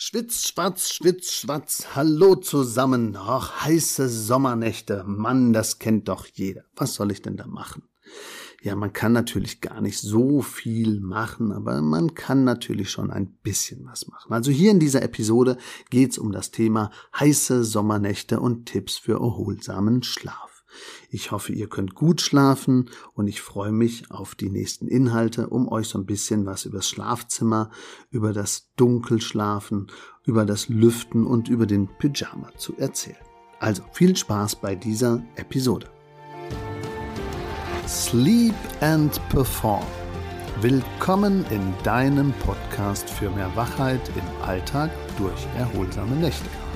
Schwitz, schwatz, schwitz, schwatz, hallo zusammen. Ach, heiße Sommernächte. Mann, das kennt doch jeder. Was soll ich denn da machen? Ja, man kann natürlich gar nicht so viel machen, aber man kann natürlich schon ein bisschen was machen. Also hier in dieser Episode geht's um das Thema heiße Sommernächte und Tipps für erholsamen Schlaf. Ich hoffe, ihr könnt gut schlafen und ich freue mich auf die nächsten Inhalte, um euch so ein bisschen was über das Schlafzimmer, über das Dunkelschlafen, über das Lüften und über den Pyjama zu erzählen. Also viel Spaß bei dieser Episode. Sleep and Perform. Willkommen in deinem Podcast für mehr Wachheit im Alltag durch erholsame Nächte.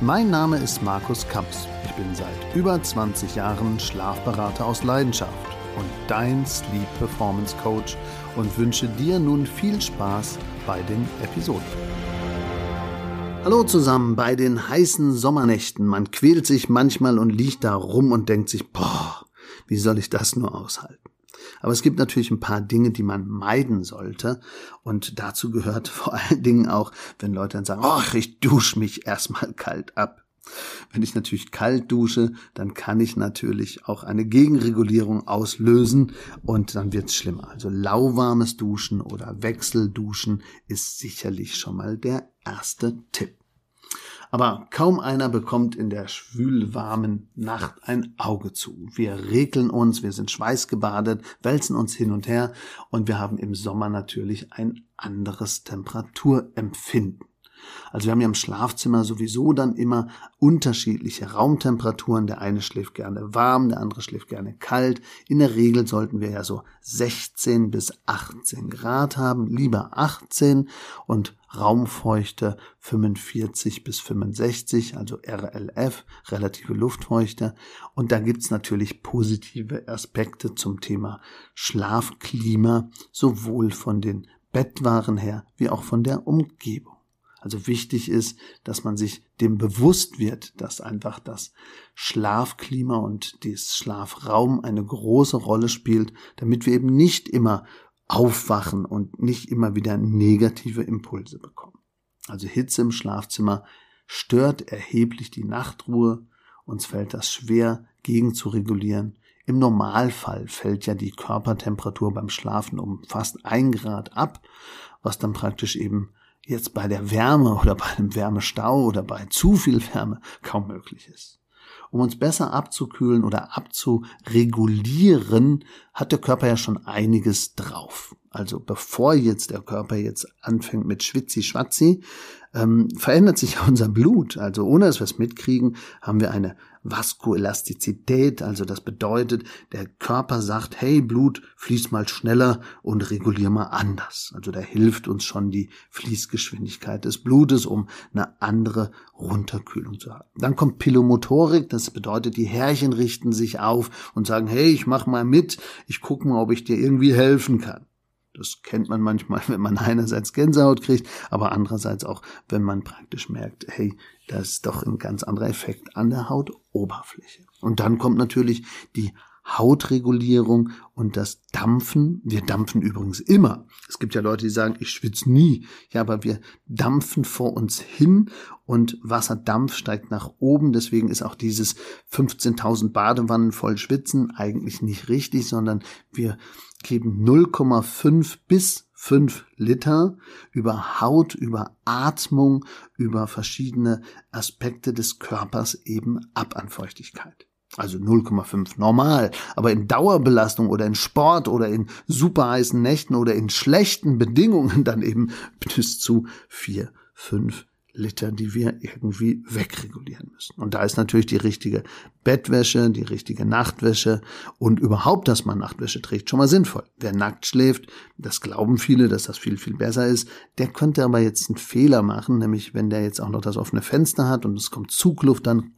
Mein Name ist Markus Kamps. Ich bin seit über 20 Jahren Schlafberater aus Leidenschaft und dein Sleep Performance Coach und wünsche dir nun viel Spaß bei den Episoden. Hallo zusammen bei den heißen Sommernächten. Man quält sich manchmal und liegt da rum und denkt sich, boah, wie soll ich das nur aushalten? Aber es gibt natürlich ein paar Dinge, die man meiden sollte. Und dazu gehört vor allen Dingen auch, wenn Leute dann sagen, ach, ich dusche mich erstmal kalt ab. Wenn ich natürlich kalt dusche, dann kann ich natürlich auch eine Gegenregulierung auslösen und dann wird's schlimmer. Also lauwarmes Duschen oder Wechselduschen ist sicherlich schon mal der erste Tipp. Aber kaum einer bekommt in der schwülwarmen Nacht ein Auge zu. Wir regeln uns, wir sind schweißgebadet, wälzen uns hin und her und wir haben im Sommer natürlich ein anderes Temperaturempfinden. Also wir haben ja im Schlafzimmer sowieso dann immer unterschiedliche Raumtemperaturen. Der eine schläft gerne warm, der andere schläft gerne kalt. In der Regel sollten wir ja so 16 bis 18 Grad haben, lieber 18 und Raumfeuchte 45 bis 65, also RLF, relative Luftfeuchte. Und da gibt's natürlich positive Aspekte zum Thema Schlafklima, sowohl von den Bettwaren her wie auch von der Umgebung. Also wichtig ist, dass man sich dem bewusst wird, dass einfach das Schlafklima und das Schlafraum eine große Rolle spielt, damit wir eben nicht immer aufwachen und nicht immer wieder negative Impulse bekommen. Also Hitze im Schlafzimmer stört erheblich die Nachtruhe, uns fällt das schwer gegen zu regulieren. Im Normalfall fällt ja die Körpertemperatur beim Schlafen um fast ein Grad ab, was dann praktisch eben jetzt bei der Wärme oder bei einem Wärmestau oder bei zu viel Wärme kaum möglich ist. Um uns besser abzukühlen oder abzuregulieren, hat der Körper ja schon einiges drauf. Also bevor jetzt der Körper jetzt anfängt mit Schwitzi-Schwatzi, ähm, verändert sich unser Blut. Also ohne dass wir es mitkriegen, haben wir eine Vaskoelastizität. Also das bedeutet, der Körper sagt, hey Blut, fließ mal schneller und regulier mal anders. Also da hilft uns schon die Fließgeschwindigkeit des Blutes, um eine andere Runterkühlung zu haben. Dann kommt Pilomotorik, das bedeutet, die Härchen richten sich auf und sagen, hey, ich mach mal mit, ich guck mal, ob ich dir irgendwie helfen kann. Das kennt man manchmal, wenn man einerseits Gänsehaut kriegt, aber andererseits auch, wenn man praktisch merkt, hey, da ist doch ein ganz anderer Effekt an der Hautoberfläche. Und dann kommt natürlich die Hautregulierung und das Dampfen. Wir dampfen übrigens immer. Es gibt ja Leute, die sagen, ich schwitze nie. Ja, aber wir dampfen vor uns hin und Wasserdampf steigt nach oben. Deswegen ist auch dieses 15.000 Badewannen voll Schwitzen eigentlich nicht richtig, sondern wir geben 0,5 bis 5 Liter über Haut, über Atmung, über verschiedene Aspekte des Körpers eben ab an Feuchtigkeit. Also 0,5 normal. Aber in Dauerbelastung oder in Sport oder in super heißen Nächten oder in schlechten Bedingungen dann eben bis zu 4, 5 Liter, die wir irgendwie wegregulieren müssen. Und da ist natürlich die richtige Bettwäsche, die richtige Nachtwäsche und überhaupt, dass man Nachtwäsche trägt, schon mal sinnvoll. Wer nackt schläft, das glauben viele, dass das viel, viel besser ist. Der könnte aber jetzt einen Fehler machen, nämlich wenn der jetzt auch noch das offene Fenster hat und es kommt Zugluft, dann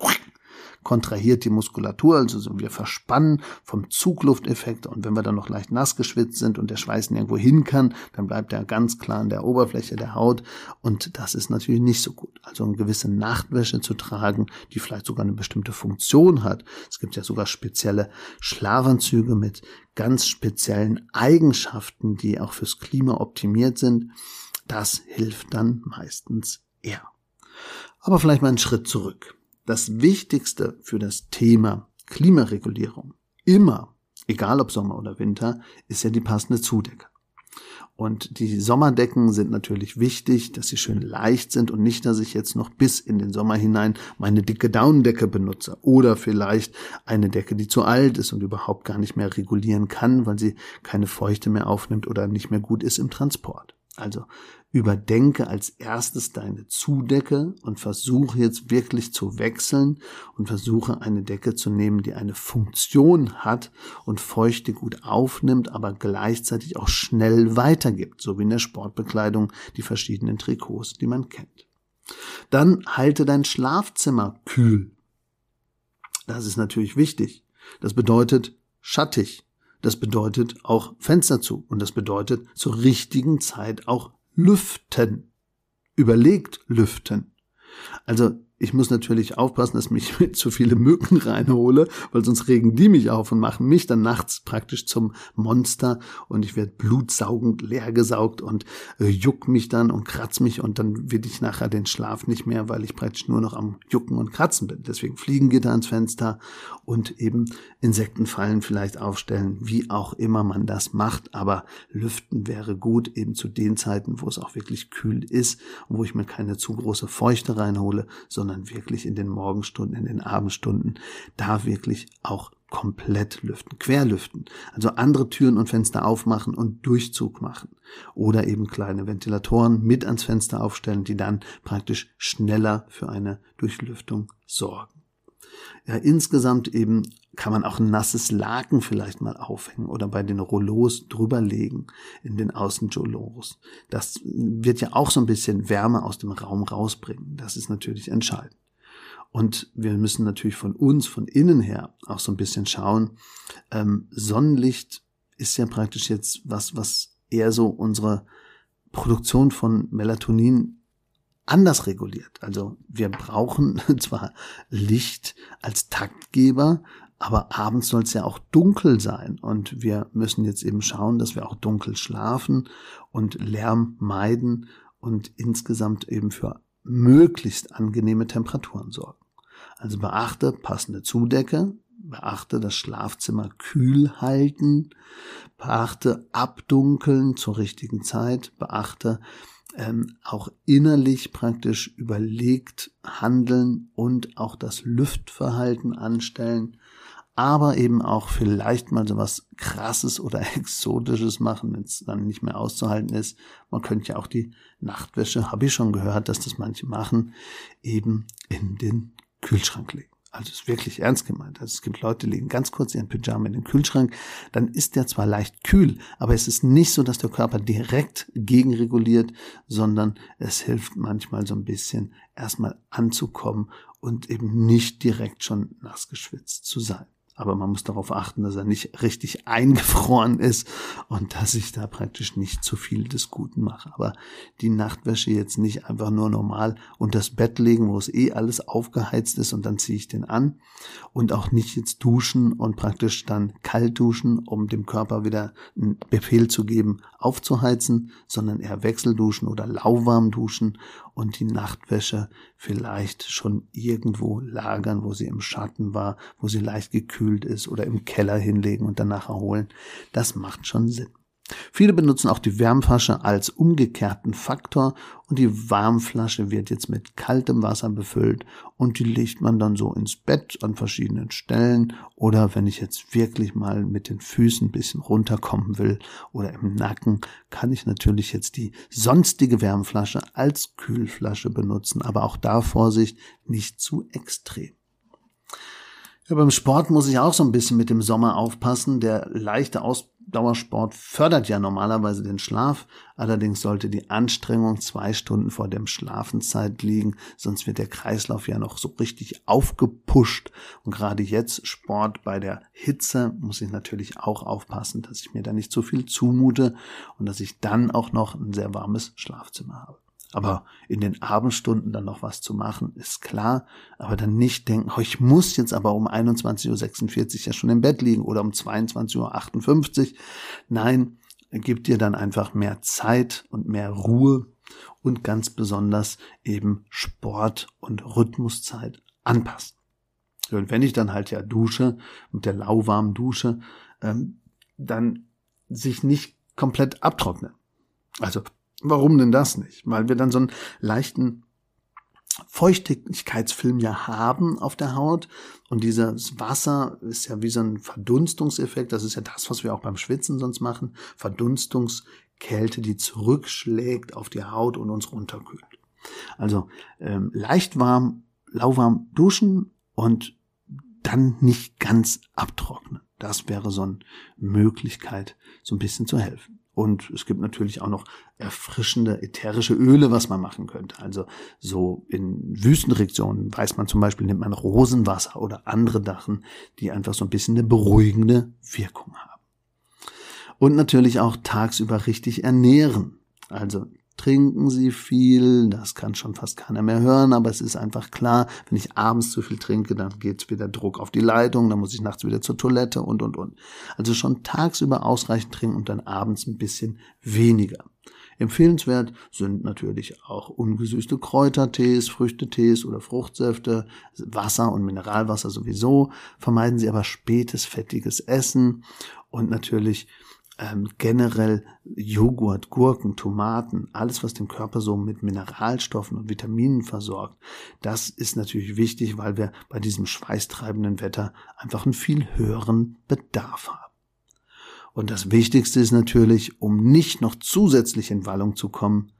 kontrahiert die Muskulatur, also wir verspannen vom Zuglufteffekt und wenn wir dann noch leicht nass geschwitzt sind und der Schweiß nirgendwo hin kann, dann bleibt er ganz klar an der Oberfläche der Haut und das ist natürlich nicht so gut. Also eine gewisse Nachtwäsche zu tragen, die vielleicht sogar eine bestimmte Funktion hat. Es gibt ja sogar spezielle Schlafanzüge mit ganz speziellen Eigenschaften, die auch fürs Klima optimiert sind. Das hilft dann meistens eher. Aber vielleicht mal einen Schritt zurück. Das Wichtigste für das Thema Klimaregulierung immer, egal ob Sommer oder Winter, ist ja die passende Zudecke. Und die Sommerdecken sind natürlich wichtig, dass sie schön leicht sind und nicht, dass ich jetzt noch bis in den Sommer hinein meine dicke Daunendecke benutze oder vielleicht eine Decke, die zu alt ist und überhaupt gar nicht mehr regulieren kann, weil sie keine Feuchte mehr aufnimmt oder nicht mehr gut ist im Transport. Also überdenke als erstes deine Zudecke und versuche jetzt wirklich zu wechseln und versuche eine Decke zu nehmen, die eine Funktion hat und Feuchte gut aufnimmt, aber gleichzeitig auch schnell weitergibt, so wie in der Sportbekleidung die verschiedenen Trikots, die man kennt. Dann halte dein Schlafzimmer kühl. Das ist natürlich wichtig. Das bedeutet schattig. Das bedeutet auch Fenster zu und das bedeutet zur richtigen Zeit auch lüften. Überlegt lüften. Also ich muss natürlich aufpassen, dass mich zu viele Mücken reinhole, weil sonst regen die mich auf und machen mich dann nachts praktisch zum Monster und ich werde blutsaugend leergesaugt und äh, juck mich dann und kratz mich und dann will ich nachher den Schlaf nicht mehr, weil ich praktisch nur noch am Jucken und Kratzen bin. Deswegen Fliegengitter ans Fenster und eben Insektenfallen vielleicht aufstellen, wie auch immer man das macht, aber lüften wäre gut eben zu den Zeiten, wo es auch wirklich kühl ist und wo ich mir keine zu große Feuchte reinhole, sondern sondern wirklich in den Morgenstunden, in den Abendstunden, da wirklich auch komplett lüften, querlüften. Also andere Türen und Fenster aufmachen und Durchzug machen. Oder eben kleine Ventilatoren mit ans Fenster aufstellen, die dann praktisch schneller für eine Durchlüftung sorgen. Ja, insgesamt eben kann man auch ein nasses Laken vielleicht mal aufhängen oder bei den Rollos drüberlegen in den Außenjolos. Das wird ja auch so ein bisschen Wärme aus dem Raum rausbringen. Das ist natürlich entscheidend. Und wir müssen natürlich von uns, von innen her auch so ein bisschen schauen. Ähm, Sonnenlicht ist ja praktisch jetzt was, was eher so unsere Produktion von Melatonin anders reguliert. Also wir brauchen zwar Licht als Taktgeber, aber abends soll es ja auch dunkel sein und wir müssen jetzt eben schauen, dass wir auch dunkel schlafen und Lärm meiden und insgesamt eben für möglichst angenehme Temperaturen sorgen. Also beachte passende Zudecke, beachte das Schlafzimmer kühl halten, beachte abdunkeln zur richtigen Zeit, beachte ähm, auch innerlich praktisch überlegt handeln und auch das Lüftverhalten anstellen, aber eben auch vielleicht mal so was krasses oder exotisches machen, wenn es dann nicht mehr auszuhalten ist. Man könnte ja auch die Nachtwäsche, habe ich schon gehört, dass das manche machen, eben in den Kühlschrank legen. Also ist wirklich ernst gemeint. Also es gibt Leute, die legen ganz kurz ihren Pyjama in den Kühlschrank, dann ist der zwar leicht kühl, aber es ist nicht so, dass der Körper direkt gegenreguliert, sondern es hilft manchmal so ein bisschen erstmal anzukommen und eben nicht direkt schon nass geschwitzt zu sein aber man muss darauf achten, dass er nicht richtig eingefroren ist und dass ich da praktisch nicht zu viel des Guten mache. Aber die Nachtwäsche jetzt nicht einfach nur normal unter das Bett legen, wo es eh alles aufgeheizt ist und dann ziehe ich den an und auch nicht jetzt duschen und praktisch dann kalt duschen, um dem Körper wieder einen Befehl zu geben, aufzuheizen, sondern eher Wechselduschen oder lauwarm duschen und die Nachtwäsche vielleicht schon irgendwo lagern, wo sie im Schatten war, wo sie leicht gekühlt ist oder im Keller hinlegen und danach erholen. Das macht schon Sinn. Viele benutzen auch die Wärmflasche als umgekehrten Faktor und die Warmflasche wird jetzt mit kaltem Wasser befüllt und die legt man dann so ins Bett an verschiedenen Stellen oder wenn ich jetzt wirklich mal mit den Füßen ein bisschen runterkommen will oder im Nacken, kann ich natürlich jetzt die sonstige Wärmflasche als Kühlflasche benutzen, aber auch da Vorsicht, nicht zu extrem. Ja, beim Sport muss ich auch so ein bisschen mit dem Sommer aufpassen. Der leichte Ausdauersport fördert ja normalerweise den Schlaf. Allerdings sollte die Anstrengung zwei Stunden vor dem Schlafenszeit liegen, sonst wird der Kreislauf ja noch so richtig aufgepusht. Und gerade jetzt Sport bei der Hitze muss ich natürlich auch aufpassen, dass ich mir da nicht zu viel zumute und dass ich dann auch noch ein sehr warmes Schlafzimmer habe. Aber in den Abendstunden dann noch was zu machen, ist klar. Aber dann nicht denken, oh, ich muss jetzt aber um 21.46 Uhr ja schon im Bett liegen oder um 22.58 Uhr. Nein, gib dir dann einfach mehr Zeit und mehr Ruhe. und ganz besonders eben Sport und Rhythmuszeit anpassen. Und wenn ich dann halt ja dusche, mit der lauwarmen Dusche, ähm, dann sich nicht komplett abtrocknen. Also, warum denn das nicht? Weil wir dann so einen leichten Feuchtigkeitsfilm ja haben auf der Haut und dieses Wasser ist ja wie so ein Verdunstungseffekt, das ist ja das, was wir auch beim Schwitzen sonst machen, Verdunstungskälte, die zurückschlägt auf die Haut und uns runterkühlt. Also ähm, leicht warm, lauwarm duschen und dann nicht ganz abtrocknen. Das wäre so eine Möglichkeit, so ein bisschen zu helfen. Und es gibt natürlich auch noch erfrischende ätherische Öle, was man machen könnte. Also so in Wüstenregionen weiß man zum Beispiel, nimmt man Rosenwasser oder andere Dachen, die einfach so ein bisschen eine beruhigende Wirkung haben. Und natürlich auch tagsüber richtig ernähren. Also trinken Sie viel, das kann schon fast keiner mehr hören, aber es ist einfach klar, wenn ich abends zu viel trinke, dann geht wieder Druck auf die Leitung, dann muss ich nachts wieder zur Toilette und, und, und. Also schon tagsüber ausreichend trinken und dann abends ein bisschen weniger. Empfehlenswert sind natürlich auch ungesüßte Kräutertees, Früchtetees oder Fruchtsäfte, Wasser und Mineralwasser sowieso. Vermeiden Sie aber spätes, fettiges Essen und natürlich ähm, generell Joghurt, Gurken, Tomaten, alles, was den Körper so mit Mineralstoffen und Vitaminen versorgt, das ist natürlich wichtig, weil wir bei diesem schweißtreibenden Wetter einfach einen viel höheren Bedarf haben. Und das Wichtigste ist natürlich, um nicht noch zusätzlich in Wallung zu kommen,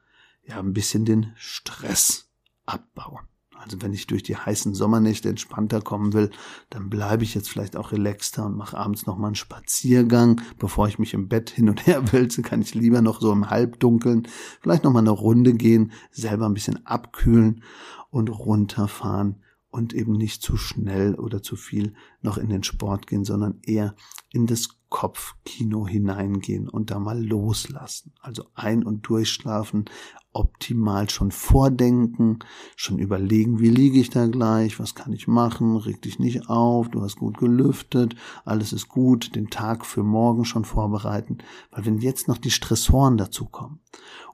ja, ein bisschen den Stress abbauen. Also wenn ich durch die heißen Sommernächte entspannter kommen will, dann bleibe ich jetzt vielleicht auch relaxter und mache abends noch mal einen Spaziergang, bevor ich mich im Bett hin und her wälze, kann ich lieber noch so im Halbdunkeln vielleicht noch mal eine Runde gehen, selber ein bisschen abkühlen und runterfahren und eben nicht zu schnell oder zu viel noch in den Sport gehen, sondern eher in das Kopfkino hineingehen und da mal loslassen. Also ein- und durchschlafen, optimal schon vordenken, schon überlegen, wie liege ich da gleich, was kann ich machen, reg dich nicht auf, du hast gut gelüftet, alles ist gut, den Tag für morgen schon vorbereiten, weil wenn jetzt noch die Stressoren dazukommen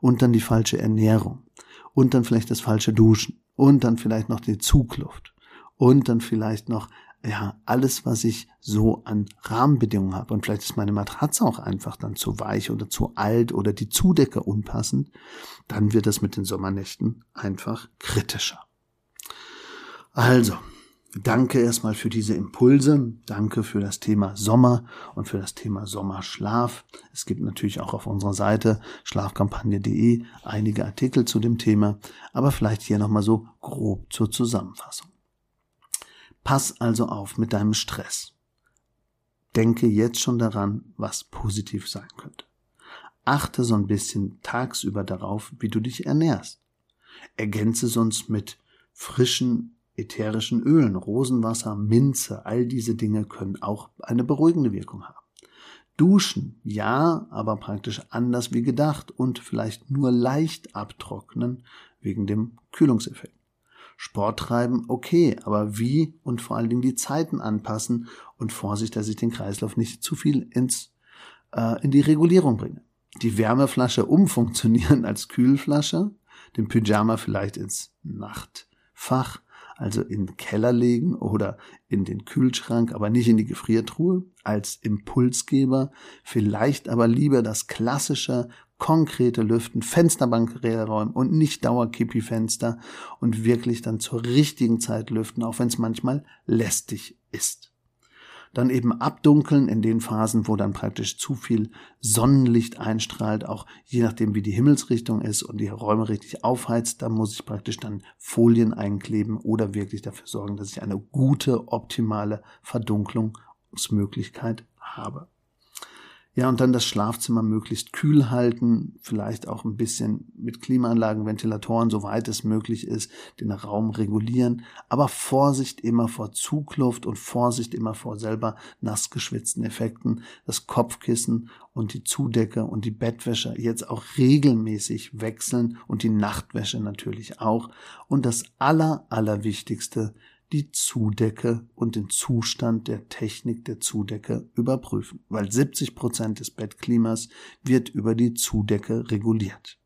und dann die falsche Ernährung und dann vielleicht das falsche Duschen und dann vielleicht noch die Zugluft und dann vielleicht noch ja, alles, was ich so an Rahmenbedingungen habe. Und vielleicht ist meine Matratze auch einfach dann zu weich oder zu alt oder die Zudecke unpassend. Dann wird es mit den Sommernächten einfach kritischer. Also, danke erstmal für diese Impulse. Danke für das Thema Sommer und für das Thema Sommerschlaf. Es gibt natürlich auch auf unserer Seite schlafkampagne.de einige Artikel zu dem Thema, aber vielleicht hier nochmal so grob zur Zusammenfassung. Pass also auf mit deinem Stress. Denke jetzt schon daran, was positiv sein könnte. Achte so ein bisschen tagsüber darauf, wie du dich ernährst. Ergänze sonst mit frischen ätherischen Ölen, Rosenwasser, Minze, all diese Dinge können auch eine beruhigende Wirkung haben. Duschen, ja, aber praktisch anders wie gedacht und vielleicht nur leicht abtrocknen wegen dem Kühlungseffekt. Sport treiben, okay, aber wie und vor allen Dingen die Zeiten anpassen und Vorsicht, dass ich den Kreislauf nicht zu viel ins, äh, in die Regulierung bringe. Die Wärmeflasche umfunktionieren als Kühlflasche, den Pyjama vielleicht ins Nachtfach, also in den Keller legen oder in den Kühlschrank, aber nicht in die Gefriertruhe, als Impulsgeber, vielleicht aber lieber das klassische konkrete Lüften, Fensterbank räumen und nicht Dauerkippi-Fenster und wirklich dann zur richtigen Zeit lüften, auch wenn es manchmal lästig ist. Dann eben abdunkeln in den Phasen, wo dann praktisch zu viel Sonnenlicht einstrahlt, auch je nachdem wie die Himmelsrichtung ist und die Räume richtig aufheizt, da muss ich praktisch dann Folien einkleben oder wirklich dafür sorgen, dass ich eine gute, optimale Verdunklungsmöglichkeit habe. Ja, und dann das Schlafzimmer möglichst kühl halten, vielleicht auch ein bisschen mit Klimaanlagen, Ventilatoren, soweit es möglich ist, den Raum regulieren, aber Vorsicht immer vor Zugluft und Vorsicht immer vor selber nass geschwitzten Effekten, das Kopfkissen und die Zudecke und die Bettwäsche jetzt auch regelmäßig wechseln und die Nachtwäsche natürlich auch. Und das aller, allerwichtigste, die Zudecke und den Zustand der Technik der Zudecke überprüfen, weil 70 Prozent des Bettklimas wird über die Zudecke reguliert.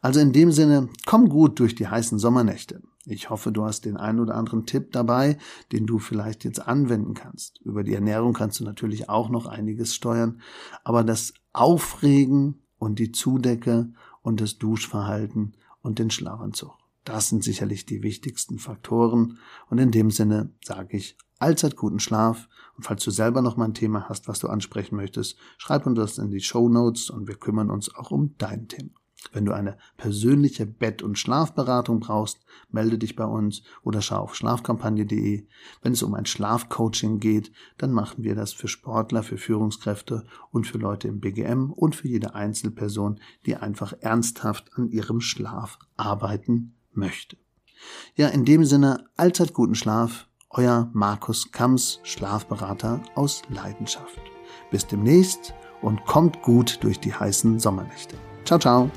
Also in dem Sinne, komm gut durch die heißen Sommernächte. Ich hoffe, du hast den einen oder anderen Tipp dabei, den du vielleicht jetzt anwenden kannst. Über die Ernährung kannst du natürlich auch noch einiges steuern, aber das Aufregen und die Zudecke und das Duschverhalten und den Schlafanzug. Das sind sicherlich die wichtigsten Faktoren. Und in dem Sinne sage ich allzeit guten Schlaf. Und falls du selber noch mal ein Thema hast, was du ansprechen möchtest, schreib uns das in die Show Notes und wir kümmern uns auch um dein Thema. Wenn du eine persönliche Bett- und Schlafberatung brauchst, melde dich bei uns oder schau auf schlafkampagne.de. Wenn es um ein Schlafcoaching geht, dann machen wir das für Sportler, für Führungskräfte und für Leute im BGM und für jede Einzelperson, die einfach ernsthaft an ihrem Schlaf arbeiten möchte. Ja, in dem Sinne, allzeit guten Schlaf, euer Markus Kams, Schlafberater aus Leidenschaft. Bis demnächst und kommt gut durch die heißen Sommernächte. Ciao, ciao.